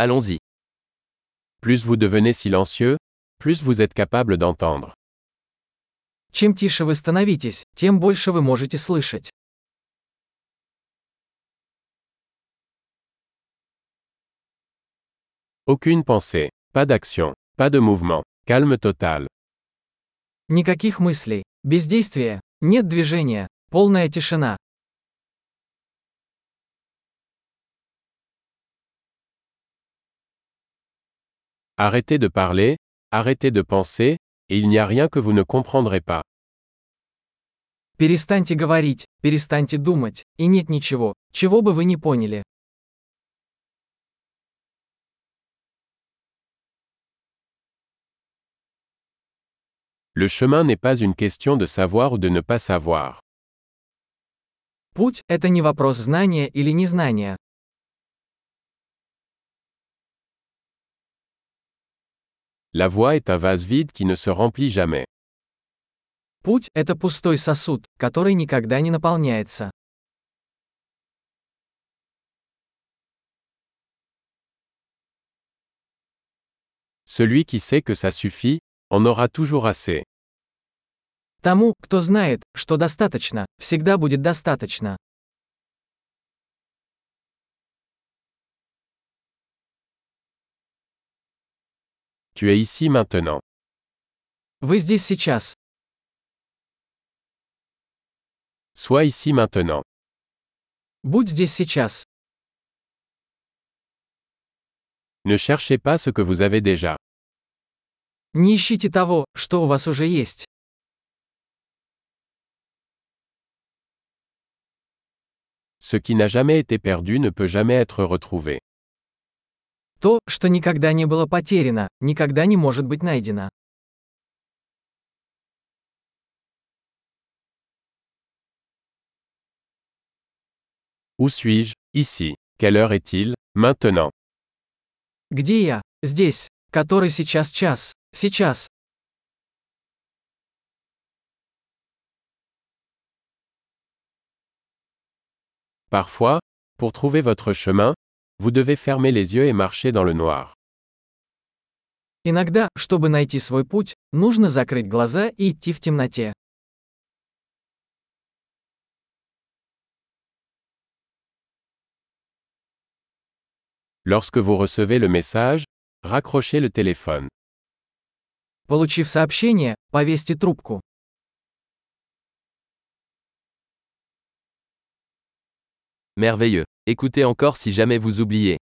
Allons-y. Plus vous devenez silencieux, plus vous êtes capable d'entendre. Чем тише вы становитесь, тем больше вы можете слышать. Aucune pensée, pas d'action, pas de mouvement, calme total. Никаких мыслей, бездействия, нет движения, полная тишина. Arrêtez de parler, arrêtez de penser, et il n'y a rien que vous ne comprendrez pas. Перестаньте говорить, перестаньте думать, и нет ничего, чего бы вы не поняли. Le chemin n'est pas une question de savoir ou de ne pas savoir. Путь – это не вопрос знания или незнания. La voie est un vase vide qui ne se remplit jamais. Путь – это пустой сосуд, который никогда не наполняется. Celui qui sait que ça suffit, en aura toujours assez. Тому, кто знает, что достаточно, всегда будет достаточно. Tu es ici maintenant. Вы здесь сейчас. Sois ici maintenant. Будь здесь сейчас. Ne cherchez pas ce que vous avez déjà. Не ищите того, что у вас уже есть. Ce qui n'a jamais été perdu ne peut jamais être retrouvé. То, что никогда не было потеряно, никогда не может быть найдено. Où suis-je Ici. Quelle heure est-il Maintenant. Где я? Здесь. Который сейчас час? Сейчас. Parfois, pour trouver votre chemin, vous devez fermer les yeux et marcher dans le noir. Иногда, чтобы найти свой путь, нужно закрыть глаза и идти в темноте. Lorsque vous recevez le message, raccrochez le téléphone. Получив сообщение, повесьте трубку. Merveilleux. Écoutez encore si jamais vous oubliez.